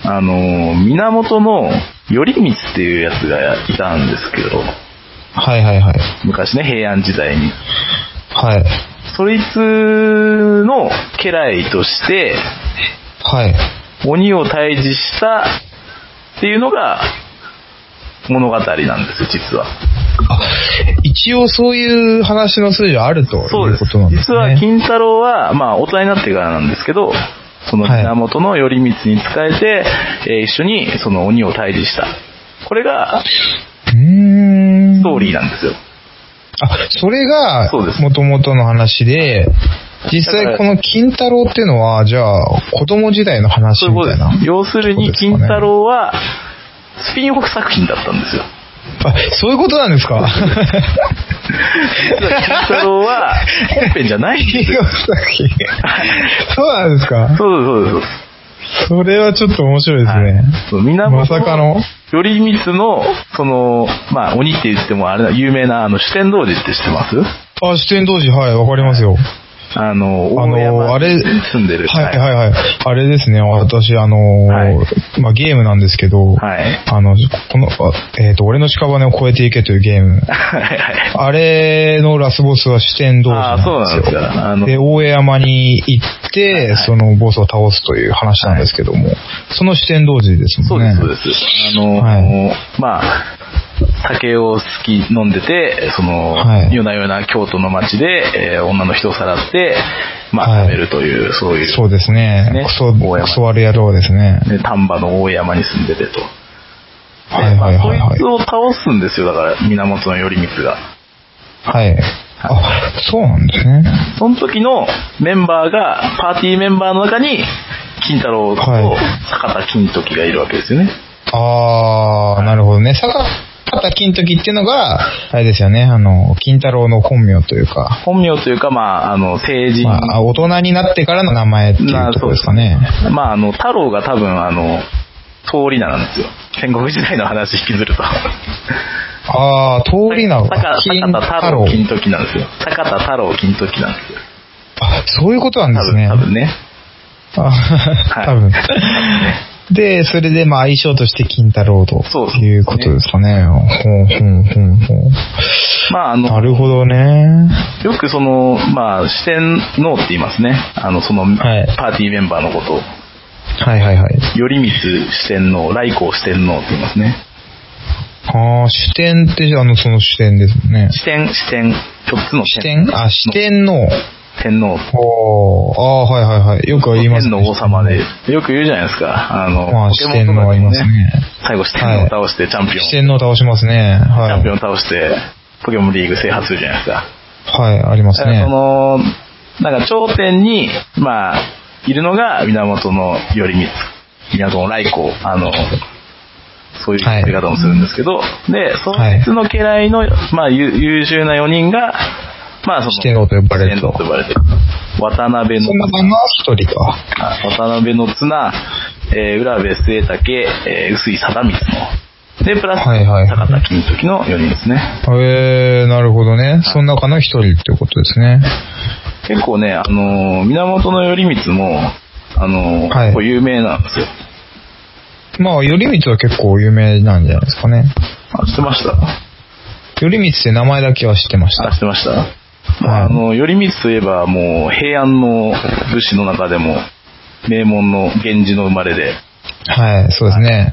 [SPEAKER 2] あの、源の頼光っていうやつがいたんですけど、
[SPEAKER 1] はいはいはい。
[SPEAKER 2] 昔ね、平安時代に。
[SPEAKER 1] はい。
[SPEAKER 2] そいつの家来として、
[SPEAKER 1] はい。
[SPEAKER 2] 鬼を退治したっていうのが物語なんですよ、実は。
[SPEAKER 1] あ、一応そういう話の筋はあるということなんですね。
[SPEAKER 2] 実は金太郎は、まあ大人になってからなんですけど、その源の頼光に仕えて、えー、一緒にその鬼を退治した。これが、ストーリーなんですよ。
[SPEAKER 1] あ、それが、元々の話で、実際この金太郎っていうのは、じゃあ、子供時代の話みたいな。
[SPEAKER 2] 要するに、金太郎は、スピンオフ作品だったんですよ。
[SPEAKER 1] あ、そういうことなんですか？金
[SPEAKER 2] 太郎は本編じゃないんですよ。
[SPEAKER 1] そうなんですか？
[SPEAKER 2] そうそうそう
[SPEAKER 1] それはちょっと面白いですね。はい、まさかの？
[SPEAKER 2] 頼光の、その、まあ、鬼って言ってもあれだ、有名なあの、四天王寺って知ってます？
[SPEAKER 1] あ、四天王寺、はい、わかりますよ。
[SPEAKER 2] あの、あの、あれ、住んでる。
[SPEAKER 1] はいはいはい。あれですね、私、あの、はい、まあ、ゲームなんですけど、はい、あの、この、えっ、ー、と、俺の屍を越えていけというゲーム。はいはい。あれのラスボスは四天童子なんですよ。あ、そうなんですか。あの、で、大江山に行って、はいはい、そのボスを倒すという話なんですけども、はい、その四天童子ですもんね。
[SPEAKER 2] そうです、そうです。あの、はい、まあ、酒を好き飲んでて、その、はい、夜な夜な京都の街で、えー、女の人をさらって、まあ、食べるという、はい、そういう、
[SPEAKER 1] そうですね。ねクソ、クソ悪野郎ですね。
[SPEAKER 2] で、丹波の大山に住んでてと。はいはいはい、はい。そいつを倒すんですよ、だから、源頼光が。
[SPEAKER 1] はい。あ、そうなんですね。
[SPEAKER 2] その時のメンバーが、パーティーメンバーの中に、金太郎と坂田金時がいるわけですよね。
[SPEAKER 1] あー、なるほどね。坂田金時っていうのが、あれですよね、あの、金太郎の本名というか。
[SPEAKER 2] 本名というか、まあ、あの、成人。ま
[SPEAKER 1] あ、大人になってからの名前っていうところですかね。
[SPEAKER 2] まあ、あの、太郎が多分、あの、通り名なんですよ。戦国時代の話引きずると。
[SPEAKER 1] ああ、通り名は
[SPEAKER 2] 坂田太郎金時なんですよ。坂田太郎金時なんですよ。
[SPEAKER 1] あ、そういうことなんですね。
[SPEAKER 2] 多分ね。
[SPEAKER 1] あ多分。で、それでまあ相性として金太郎ということですかね。ほうほうほうほう。まああの、なるほどね。
[SPEAKER 2] よくその、まあ四天王って言いますね。あの、その、はい、パーティーメンバーのことを。
[SPEAKER 1] はいはいはい。
[SPEAKER 2] 頼光四天王、来光四天王って言いますね。
[SPEAKER 1] ああ、視点ってあの、その視点ですね。
[SPEAKER 2] 視点、視点、四つの
[SPEAKER 1] 視点あ、視点の。
[SPEAKER 2] 天皇。
[SPEAKER 1] おああ、はいはいはい。よく言います
[SPEAKER 2] ね。天の王様で、よく言うじゃないですか。あの、
[SPEAKER 1] まあ、四天王ありますね。
[SPEAKER 2] 最後四天王を倒してチャンピオン。
[SPEAKER 1] 四天王倒しますね。はい。
[SPEAKER 2] チャンピオン倒して、ポケモンリーグ制覇するじゃないですか。
[SPEAKER 1] はい、ありますね。
[SPEAKER 2] その、なんか頂点に、まあ、いるのが源の頼光。源の来光。あの、そういう言い方もするんですけど、はい、で、そいの家来の、まあ、優秀な4人が、まあ、その、
[SPEAKER 1] 四天王と呼ばれると。
[SPEAKER 2] 呼ばれてる。渡辺の、
[SPEAKER 1] その中の一人か。
[SPEAKER 2] 渡辺の綱、えー、浦部末竹、えー、薄井貞光の。で、プラス、はいはい、坂田金時の4人ですね。
[SPEAKER 1] へえー、なるほどね。その中の一人ってことですね。
[SPEAKER 2] 結構ね、あのー、源頼光も、あのー、はい、結構有名なんですよ。
[SPEAKER 1] まあ、頼光は結構有名なんじゃないですかね。
[SPEAKER 2] あ、知ってました？
[SPEAKER 1] 頼光って名前だけは知ってました。
[SPEAKER 2] あ、知ってました？まあ、あの、頼光といえばもう平安の武士の中でも名門の源氏の生まれで。
[SPEAKER 1] はい、そうですね。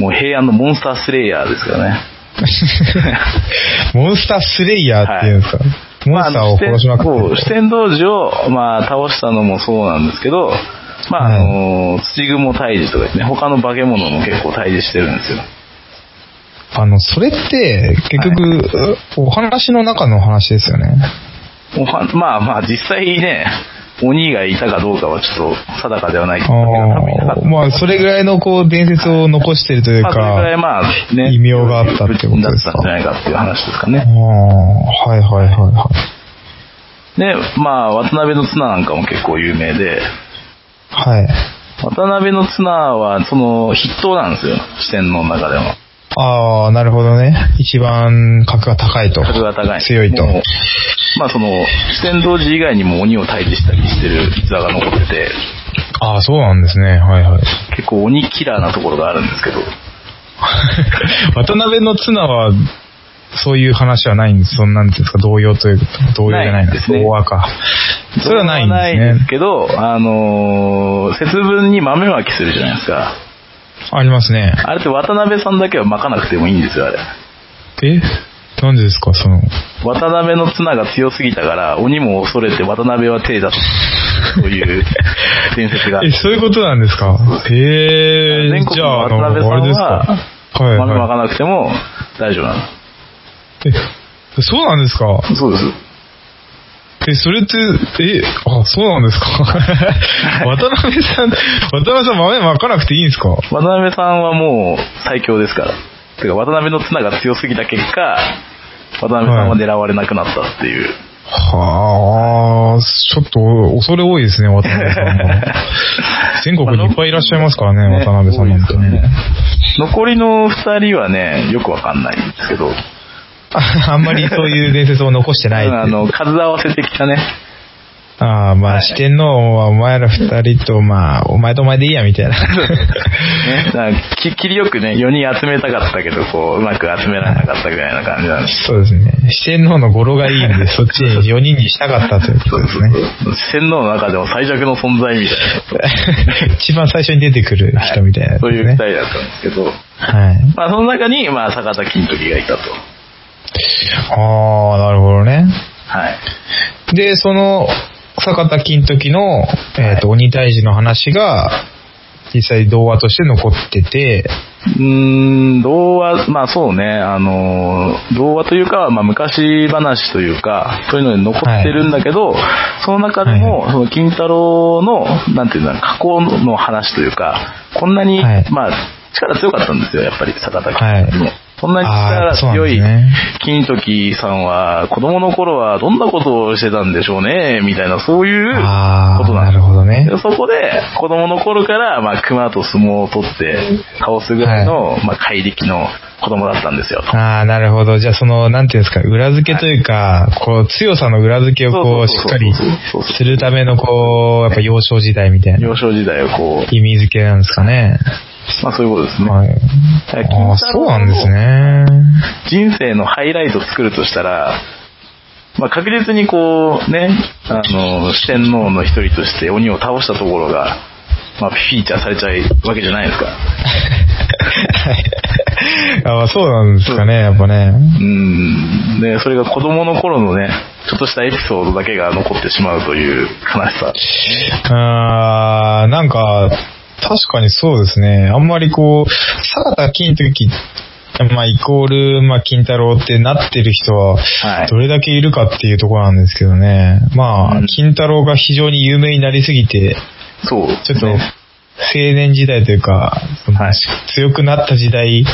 [SPEAKER 2] もう平安のモンスタースレイヤーですからね。
[SPEAKER 1] モンスタースレイヤーっていうんですか、はい、モンスターを殺しまくって、
[SPEAKER 2] 四天童子を、まあ、倒したのもそうなんですけど、まあ、あの、土雲退治とかですね、他の化け物も結構退治してるんですよ。
[SPEAKER 1] あの、それって、結局、はい、お話の中の話ですよね。
[SPEAKER 2] おはまあまあ、実際ね、鬼がいたかどうかはちょっと定かではないけど、
[SPEAKER 1] まあ、それぐらいのこう、伝説を残してるというか、まあ、それぐらいまあ、ね、異名があったってことですか。だったん
[SPEAKER 2] じゃないかっていう話ですかね。
[SPEAKER 1] はいはいはいはい。
[SPEAKER 2] で、まあ、渡辺の綱なんかも結構有名で、
[SPEAKER 1] はい。
[SPEAKER 2] 渡辺の綱は、その、筆頭なんですよ。四天王の中でも。
[SPEAKER 1] ああ、なるほどね。一番格が高いと。
[SPEAKER 2] 格が高い。
[SPEAKER 1] 強いと。
[SPEAKER 2] まあその、四天王寺以外にも鬼を退治したりしてる逸話が残ってて。
[SPEAKER 1] ああ、そうなんですね。はいはい。
[SPEAKER 2] 結構鬼キラーなところがあるんですけど。
[SPEAKER 1] 渡辺の綱は、そういう話はないんです。そんなんですか、同様というか、同様じゃないんですね。童話か。それはないんですね。ないんです
[SPEAKER 2] けど、あのー、節分に豆まきするじゃないですか。
[SPEAKER 1] ありますね。
[SPEAKER 2] あれって渡辺さんだけは巻かなくてもいいんですよ、あれ。
[SPEAKER 1] え？なんでですか、その？
[SPEAKER 2] 渡辺の綱が強すぎたから、鬼も恐れて渡辺は手だと。そういう伝説が。
[SPEAKER 1] え、そういうことなんですか？へえ。
[SPEAKER 2] 全国の渡辺さんは、はい、豆巻かなくても大丈夫なの。
[SPEAKER 1] え、そうなんですか？
[SPEAKER 2] そうです。
[SPEAKER 1] え、それって、え、あ、そうなんですか？渡辺さん、渡辺さん豆まかなくていいんですか？
[SPEAKER 2] 渡辺さんはもう最強ですから。てか渡辺の綱が強すぎた結果、渡辺さんは狙われなくなったっていう。
[SPEAKER 1] はあ、ちょっと恐れ多いですね、渡辺さんは。全国にいっぱいいらっしゃいますからね、ね渡辺さんなんてね。
[SPEAKER 2] 残りの二人はね、よくわかんないんですけど、
[SPEAKER 1] あんまりそういう伝説を残してない
[SPEAKER 2] あの、数合わせてきたね。
[SPEAKER 1] ああ、まあ、はい、四天王はお前ら二人と、まあ、お前とお前でいいや、みたいな。
[SPEAKER 2] ね、ききりよくね、4人集めたかったけど、こう、うまく集められなかったぐらいな感じなんです。
[SPEAKER 1] そうですね。四天王の語呂がいいんで、そっちに4人にしたかったということですね。
[SPEAKER 2] 四天王の中でも最弱の存在みた
[SPEAKER 1] いな。一番最初に出てくる人みたいな、ねはい、
[SPEAKER 2] そういう二人だったんですけど。はい。まあ、その中に、まあ、坂田金時がいたと。
[SPEAKER 1] ああ、なるほどね。
[SPEAKER 2] は
[SPEAKER 1] い。で、その、坂田金時の、えっ、ー、と、鬼退治の話が、実際童話として残ってて、
[SPEAKER 2] うーん、童話、まあそうね、あの、童話というか、まあ昔話というか、そういうので残ってるんだけど、はい、その中でも、はい、その金太郎の、なんていうの、過去の話というか、こんなに、はい、まあ、力強かったんですよ、やっぱり坂田金時も。そんなに力強い金時さんは、子供の頃はどんなことをしてたんでしょうね、みたいな、そういうことなん
[SPEAKER 1] です。なるほどね。
[SPEAKER 2] そこで、子供の頃から、まあ、熊と相撲を取って倒すぐらいの、はい、まあ、怪力の子供だったんですよ。
[SPEAKER 1] ああ、なるほど。じゃあ、その、なんていうんですか、裏付けというか、はい、こう、強さの裏付けをこう、しっかりするための、こう、やっぱ幼少時代みたいな。
[SPEAKER 2] 幼少時代をこ
[SPEAKER 1] う。意味付けなんですかね。
[SPEAKER 2] まあそういうことですね。
[SPEAKER 1] はい。あそうなんですね。
[SPEAKER 2] 人生のハイライト作るとしたら、まあ確実にこうね、あの、四天王の一人として鬼を倒したところが、まあフィーチャーされちゃうわけじゃないですか。
[SPEAKER 1] あそうなんですかね、やっぱね。
[SPEAKER 2] うん。で、それが子供の頃のね、ちょっとしたエピソードだけが残ってしまうという悲しさ。
[SPEAKER 1] あー、なんか、確かにそうですね。あんまりこう、坂田金時、まあ、イコール、まあ、金太郎ってなってる人は、どれだけいるかっていうところなんですけどね。まあ、うん、金太郎が非常に有名になりすぎて、
[SPEAKER 2] そう、
[SPEAKER 1] ちょっと、青年時代というか、はい、強くなった時代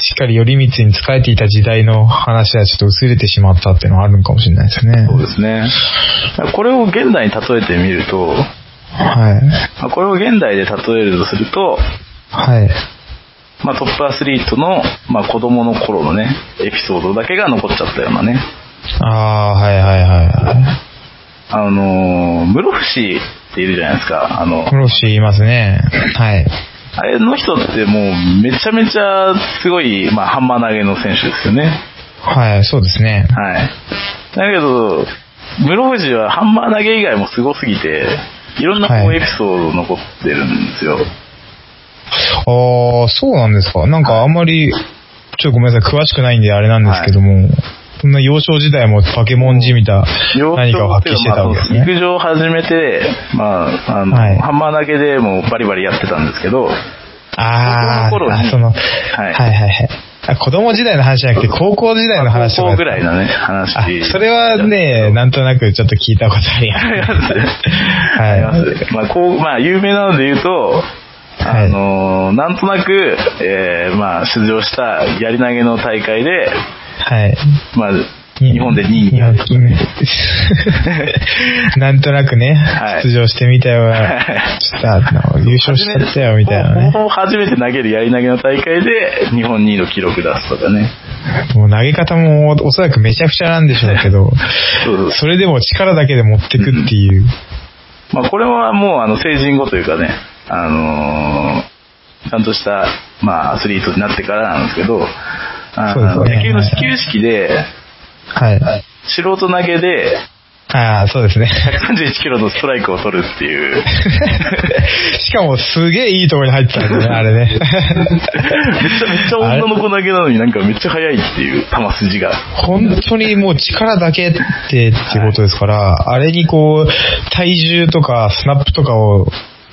[SPEAKER 1] しっかり頼光に仕えていた時代の話はちょっと薄れてしまったっていうのはあるのかもしれないですね。
[SPEAKER 2] そうですね。これを現代に例えてみると、
[SPEAKER 1] はい。
[SPEAKER 2] これを現代で例えるとすると、
[SPEAKER 1] はい。
[SPEAKER 2] まあトップアスリートの、まあ子供の頃のね、エピソードだけが残っちゃったようなね。
[SPEAKER 1] ああ、はいはいはいはい。
[SPEAKER 2] あの、室伏っているじゃないですか。あの、
[SPEAKER 1] 室伏いますね。はい。
[SPEAKER 2] あれの人ってもうめちゃめちゃすごい、まあ、ハンマー投げの選手ですよね。
[SPEAKER 1] はい、そうですね。
[SPEAKER 2] はい。だけど、室藤はハンマー投げ以外もすごすぎて、いろんなこうエピソード残ってるんですよ。はい、
[SPEAKER 1] ああ、そうなんですか。なんかあんまり、ちょっとごめんなさい、詳しくないんであれなんですけども、はいそんな幼少時代もパケモンじみた何かを発揮してたわけですね。
[SPEAKER 2] 陸上を始めて、まあ、あの、はい、ハンマー投げでもバリバリやってたんですけど、
[SPEAKER 1] ああ、その、はい、はいはいはい子供時代の話じゃなくて、高校時代の話
[SPEAKER 2] とか。高校ぐらいのね、話。
[SPEAKER 1] それはね、なんとなくちょっと聞いたことあります。
[SPEAKER 2] はい。まあ、こう、まあ、有名なので言うと、あのー、なんとなく、えー、まあ、出場したやり投げの大会で、
[SPEAKER 1] はい。
[SPEAKER 2] まあ、日本で2位に。
[SPEAKER 1] なんとなくね、はい、出場してみたよ、ちょっと優勝しちゃったよ、みたいなね。
[SPEAKER 2] 初めて投げるやり投げの大会で、日本2位の記録出すとかね。
[SPEAKER 1] もう投げ方もおそらくめちゃくちゃなんでしょうけど、そうそれでも力だけで持ってくっていう。うん、
[SPEAKER 2] まあこれはもうあの成人後というかね、あのー、ちゃんとした、まあアスリートになってからなんですけど、あの、ね、野球の始球式で、
[SPEAKER 1] はい。
[SPEAKER 2] 素人投げで、
[SPEAKER 1] ああ、そうですね。
[SPEAKER 2] 131キロのストライクを取るっていう。
[SPEAKER 1] しかもすげえいいところに入ってたんだね、あれね。めっち
[SPEAKER 2] ゃめっちゃ女の子投げなのになんかめっちゃ速いっていう球筋が。
[SPEAKER 1] 本当にもう力だけってってことですから、はい、あれにこう、体重とかスナップとかを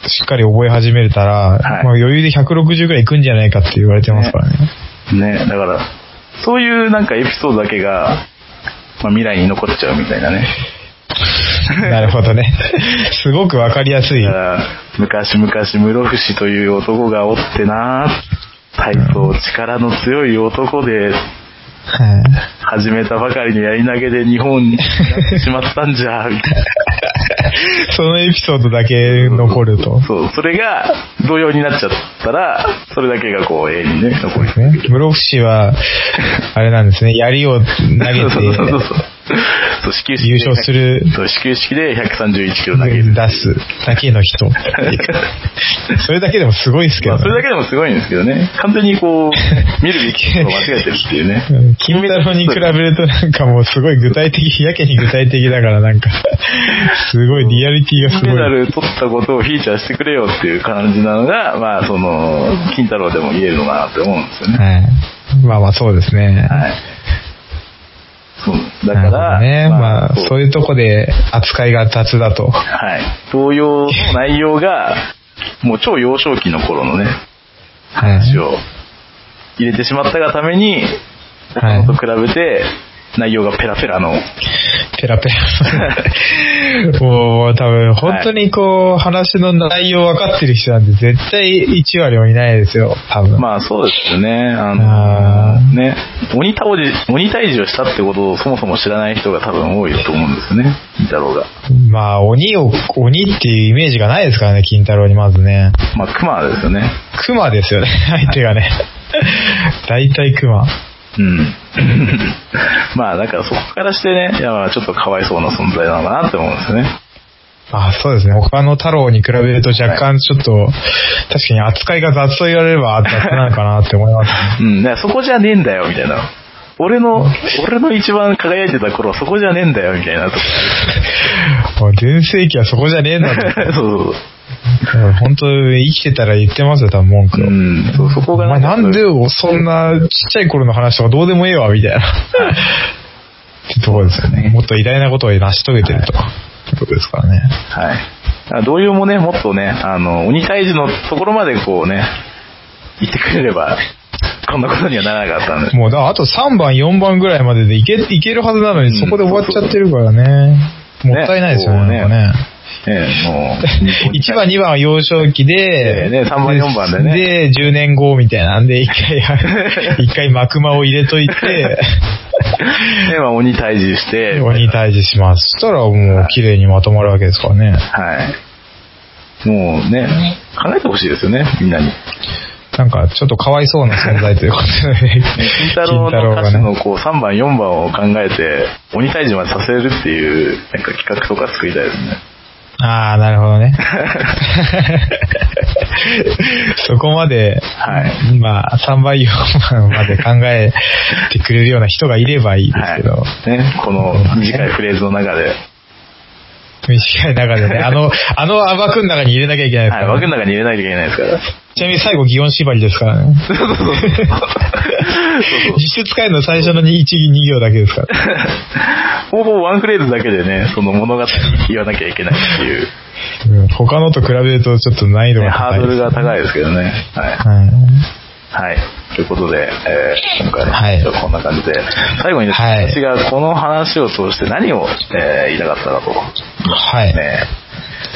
[SPEAKER 1] しっかり覚え始めたら、はい、まあ余裕で160ぐらいいくんじゃないかって言われてますからね。
[SPEAKER 2] ね、だから、そういうなんかエピソードだけが、まあ、未来に残っちゃうみたいなね。
[SPEAKER 1] なるほどね。すごくわかりやすい。
[SPEAKER 2] 昔々室伏という男がおってな体操力の強い男で、始めたばかりのやり投げで日本になってしまったんじゃ、みたいな。
[SPEAKER 1] そのエピソードだけ残ると。
[SPEAKER 2] そう、それが同様になっちゃったら、それだけがこう永遠にね、残る。
[SPEAKER 1] ね。室伏は、あれなんですね、槍を投げて、そう
[SPEAKER 2] 始球式。
[SPEAKER 1] 優勝する。
[SPEAKER 2] そう、始球式で131キロ投げる。
[SPEAKER 1] 出すだけの人。それだけでもすごいですけど、
[SPEAKER 2] ね、まあ、それだけでもすごいんですけどね。完全にこう、見るべきことを間違えてるっていうね。
[SPEAKER 1] 金メダルに比べるとなんかもうすごい具体的、やけに具体的だからなんか、すごいリアリティがすごい。
[SPEAKER 2] 金メダル取ったことをフィーチャーしてくれよっていう感じなのが、まあその、金太郎でも言えるのかなって思うんですよね。はい。
[SPEAKER 1] まあまあそうですね。
[SPEAKER 2] はい。だから、
[SPEAKER 1] ね、まあ、そう。いうとこで扱いが雑だと。
[SPEAKER 2] はい。同様の内容が、もう超幼少期の頃のね、話を入れてしまったがために、他のと比べて、内容がペラペラの。
[SPEAKER 1] ペラペラ。もう多分本当にこう、はい、話の内容分かってる人なんで絶対1割もいないですよ、多分。
[SPEAKER 2] まあそうですよね。あのー、ね、鬼倒じ、鬼退治をしたってことをそもそも知らない人が多分多いと思うんですよね、金太郎が。
[SPEAKER 1] まあ鬼を、鬼っていうイメージがないですからね、金太郎にまずね。
[SPEAKER 2] まあ熊ですよね。
[SPEAKER 1] 熊ですよね、相手がね。大体熊。
[SPEAKER 2] うん。まあ、だからそこからしてね、いや、ちょっとかわいそうな存在なのかなって思うんですね。
[SPEAKER 1] あそうですね。他の太郎に比べると若干ちょっと、はい、確かに扱いが雑と言われれば雑なのかなって思います、
[SPEAKER 2] ね。うん、だからそこじゃねえんだよ、みたいな。俺の、俺の一番輝いてた頃そこじゃねえんだよ、みたいなと
[SPEAKER 1] こ。全盛期はそこじゃねえんだ
[SPEAKER 2] そうそうそう。
[SPEAKER 1] 本当生きてたら言ってますよ、多分文句
[SPEAKER 2] を。うん、そう、そこが
[SPEAKER 1] なんでそんなちっちゃい頃の話とかどうでもええわ、みたいな。ってところですよね。もっと偉大なことを成し遂げてると。はい、いうことですからね。
[SPEAKER 2] はい。同様もね、もっとね、あの、鬼退治のところまでこうね、言ってくれれば、こんなことにはならなかったんで。
[SPEAKER 1] もう、だあと3番、4番ぐらいまででいけ、いけるはずなのに、そこで終わっちゃってるからね。もったいないですよね、ねね。ええ、もう。1番、2番は幼少期で、
[SPEAKER 2] ね、3番、4番でね。
[SPEAKER 1] で、10年後みたいなんで、一回、一回幕間を入れといて、で、
[SPEAKER 2] まあ、鬼退治して。
[SPEAKER 1] 鬼退治します。そしたらもう綺麗にまとまるわけですからね。
[SPEAKER 2] はい。もうね、考えてほしいですよね、みんなに。
[SPEAKER 1] なんか、ちょっとかわいそうな存在ということで、ね、
[SPEAKER 2] 金太郎の歌詞のこう3番、4番を考えて、鬼退治までさせるっていう、なんか企画とか作りたいですね。
[SPEAKER 1] ああ、なるほどね。そこまで、はい、まあ、3倍4番まで考えてくれるような人がいればいいですけど。は
[SPEAKER 2] い、ね、この短いフレーズの中で。
[SPEAKER 1] 短い中でね、あの、あの暴くん中に入れなきゃいけないです
[SPEAKER 2] から、ね。はい、暴くん中に入れなきゃいけないですから。
[SPEAKER 1] ちなみに最後、擬音縛りですからね。そうそうそう。実質使えるの最初の 1, 2行だけですから。
[SPEAKER 2] ほぼワンフレーズだけでね、その物語言わなきゃいけないっていう。
[SPEAKER 1] うん、他のと比べるとちょっと難易度が
[SPEAKER 2] 高い、ね、ハードルが高いですけどね。はい。はいはい。ということで、えー、今回ね、はい、こんな感じで、最後にですね、はい、私がこの話を通して何を、えー、言いたかったかと。
[SPEAKER 1] はい。ね、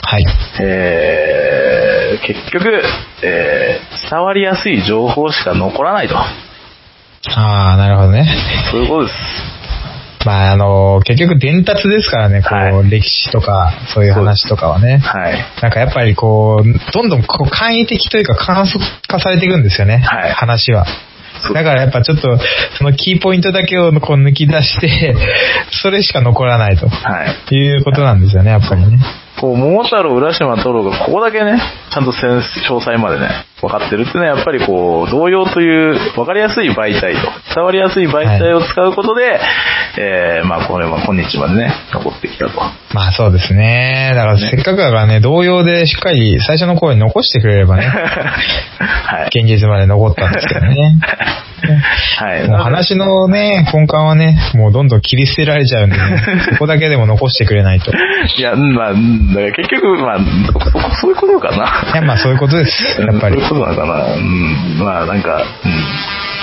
[SPEAKER 1] はい。
[SPEAKER 2] えー、結局、えー、伝わりやすい情報しか残らないと。あ
[SPEAKER 1] あ、なるほどね。
[SPEAKER 2] そういうことです。
[SPEAKER 1] まあ、あの、結局伝達ですからね、こう、はい、歴史とか、そういう話とかはね。はい。なんかやっぱりこう、どんどんこう簡易的というか簡素化されていくんですよね。はい。話は。だからやっぱちょっと、そのキーポイントだけをこう抜き出して、それしか残らないと。はい。いうことなんですよね、やっぱりね。
[SPEAKER 2] こう、桃太郎、浦島太郎がここだけね、ちゃんと詳細までね、分かってるっていうのはやっぱりこう、同様という分かりやすい媒体と、伝わりやすい媒体を使うことで、はい、えー、まあこれは今日までね、残ってきたと。
[SPEAKER 1] まあそうですね。だからせっかくだからね、同様でしっかり最初の声に残してくれればね、はい、現実まで残ったんですけどね。はい。もう話のね、根幹はね、もうどんどん切り捨てられちゃうんでね、そこだけでも残してくれないと。
[SPEAKER 2] いや、まあ、結局、まあ、そういうことかな。
[SPEAKER 1] いや、まあそういうことです。やっぱり。
[SPEAKER 2] そうなのかな。うん。まあなんか、うん。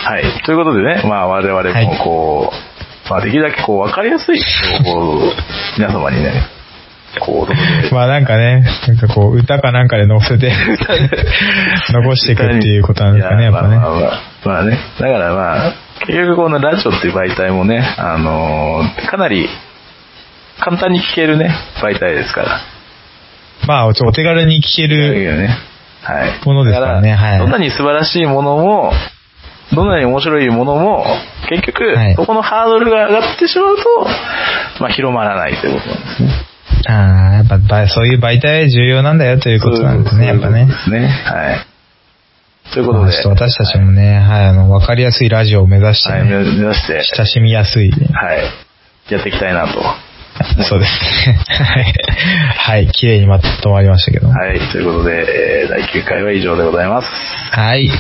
[SPEAKER 2] はい。ということでね、まあ我々もこう、はい、まあできるだけこう分かりやすい情報を皆様にね、こ
[SPEAKER 1] う、まあなんかね、なんかこう、歌かなんかで載せて 残していくっていうことなんですかね、やっぱね。まあ、まあ、
[SPEAKER 2] まあね。だからまあ、結局このラジオっていう媒体もね、あのー、かなり簡単に聞けるね、媒体ですから。
[SPEAKER 1] まあ、お手軽に聞ける、ね、はい。ものですからね、はい。
[SPEAKER 2] どんなに素晴らしいものも、どんなに面白いものも、結局、はい、そこのハードルが上がってしまうと、まあ広まらないということなんですね。
[SPEAKER 1] ああ、やっぱそういう媒体重要なんだよということなんですね、やっぱね。
[SPEAKER 2] ですね。はい。ということで。
[SPEAKER 1] まあ、私たちもね、はい、あの、わかりやすいラジオを目指して、ね、はい、
[SPEAKER 2] 目指して。
[SPEAKER 1] 親しみやすい、
[SPEAKER 2] ね。はい。やっていきたいなと。
[SPEAKER 1] そうですね。はい。はい。綺麗にまとまりましたけど。
[SPEAKER 2] はい。ということで、えー、第9回は以上でございます。
[SPEAKER 1] はい。